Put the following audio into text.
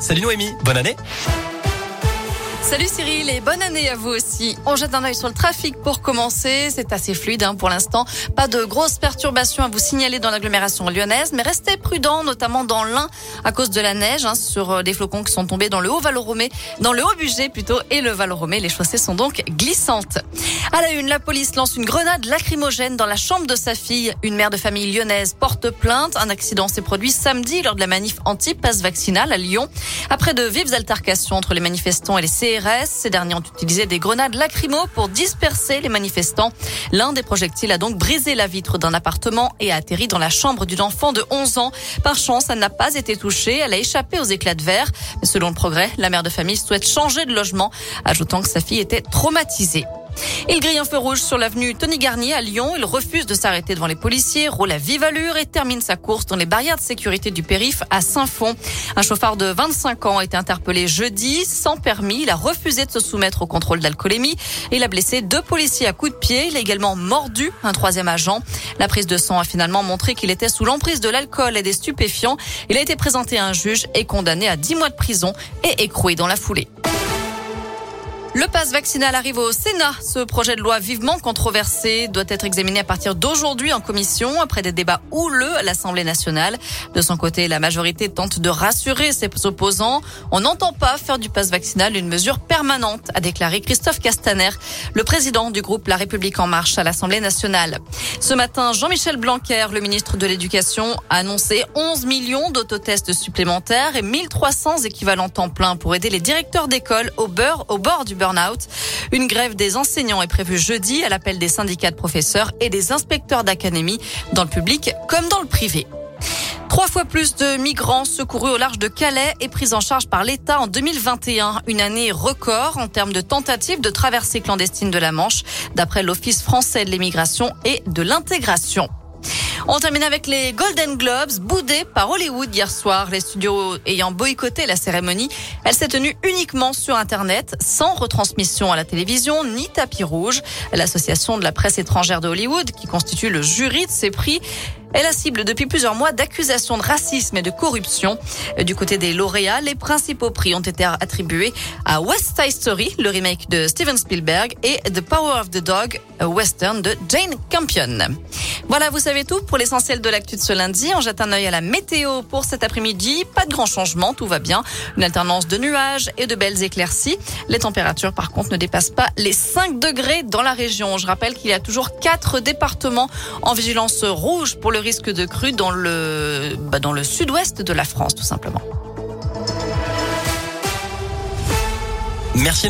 Salut Noémie, bonne année. Salut Cyril et bonne année à vous aussi. On jette un œil sur le trafic pour commencer. C'est assez fluide hein, pour l'instant. Pas de grosses perturbations à vous signaler dans l'agglomération lyonnaise, mais restez prudents, notamment dans l'Ain à cause de la neige hein, sur euh, des flocons qui sont tombés dans le haut Valoromé, dans le haut budget plutôt et le Valoromé. Les chaussées sont donc glissantes. À la une, la police lance une grenade lacrymogène dans la chambre de sa fille. Une mère de famille lyonnaise porte plainte. Un accident s'est produit samedi lors de la manif anti-pass vaccinal à Lyon. Après de vives altercations entre les manifestants et les CRS, ces derniers ont utilisé des grenades lacrymo pour disperser les manifestants. L'un des projectiles a donc brisé la vitre d'un appartement et a atterri dans la chambre d'une enfant de 11 ans. Par chance, elle n'a pas été touchée. Elle a échappé aux éclats de verre. selon le progrès, la mère de famille souhaite changer de logement, ajoutant que sa fille était traumatisée. Il grille un feu rouge sur l'avenue Tony Garnier à Lyon. Il refuse de s'arrêter devant les policiers, roule à vive allure et termine sa course dans les barrières de sécurité du périph à Saint-Fond. Un chauffard de 25 ans a été interpellé jeudi sans permis. Il a refusé de se soumettre au contrôle d'alcoolémie. Il a blessé deux policiers à coups de pied. Il a également mordu un troisième agent. La prise de sang a finalement montré qu'il était sous l'emprise de l'alcool et des stupéfiants. Il a été présenté à un juge et condamné à 10 mois de prison et écroué dans la foulée. Le pass vaccinal arrive au Sénat. Ce projet de loi vivement controversé doit être examiné à partir d'aujourd'hui en commission après des débats houleux à l'Assemblée nationale. De son côté, la majorité tente de rassurer ses opposants. On n'entend pas faire du pass vaccinal une mesure permanente, a déclaré Christophe Castaner, le président du groupe La République en marche à l'Assemblée nationale. Ce matin, Jean-Michel Blanquer, le ministre de l'Éducation, a annoncé 11 millions d'autotests supplémentaires et 1300 équivalents temps plein pour aider les directeurs d'école au, beurre, au bord du Une grève des enseignants est prévue jeudi à l'appel des syndicats de professeurs et des inspecteurs d'académie dans le public comme dans le privé. Trois fois plus de migrants secourus au large de Calais et pris en charge par l'État en 2021. Une année record en termes de tentatives de traversée clandestine de la Manche, d'après l'Office français de l'immigration et de l'intégration. On termine avec les Golden Globes, boudés par Hollywood hier soir. Les studios ayant boycotté la cérémonie, elle s'est tenue uniquement sur Internet, sans retransmission à la télévision ni tapis rouge. L'association de la presse étrangère de Hollywood, qui constitue le jury de ces prix, est la cible depuis plusieurs mois d'accusations de racisme et de corruption. Du côté des lauréats, les principaux prix ont été attribués à West Side Story, le remake de Steven Spielberg, et The Power of the Dog, western de Jane Campion. Voilà, vous savez tout pour l'essentiel de l'actu de ce lundi. On jette un œil à la météo pour cet après-midi. Pas de grand changement, tout va bien. Une alternance de nuages et de belles éclaircies. Les températures, par contre, ne dépassent pas les 5 degrés dans la région. Je rappelle qu'il y a toujours quatre départements en vigilance rouge pour risque de crue dans le, bah, dans le sud-ouest de la France, tout simplement. Merci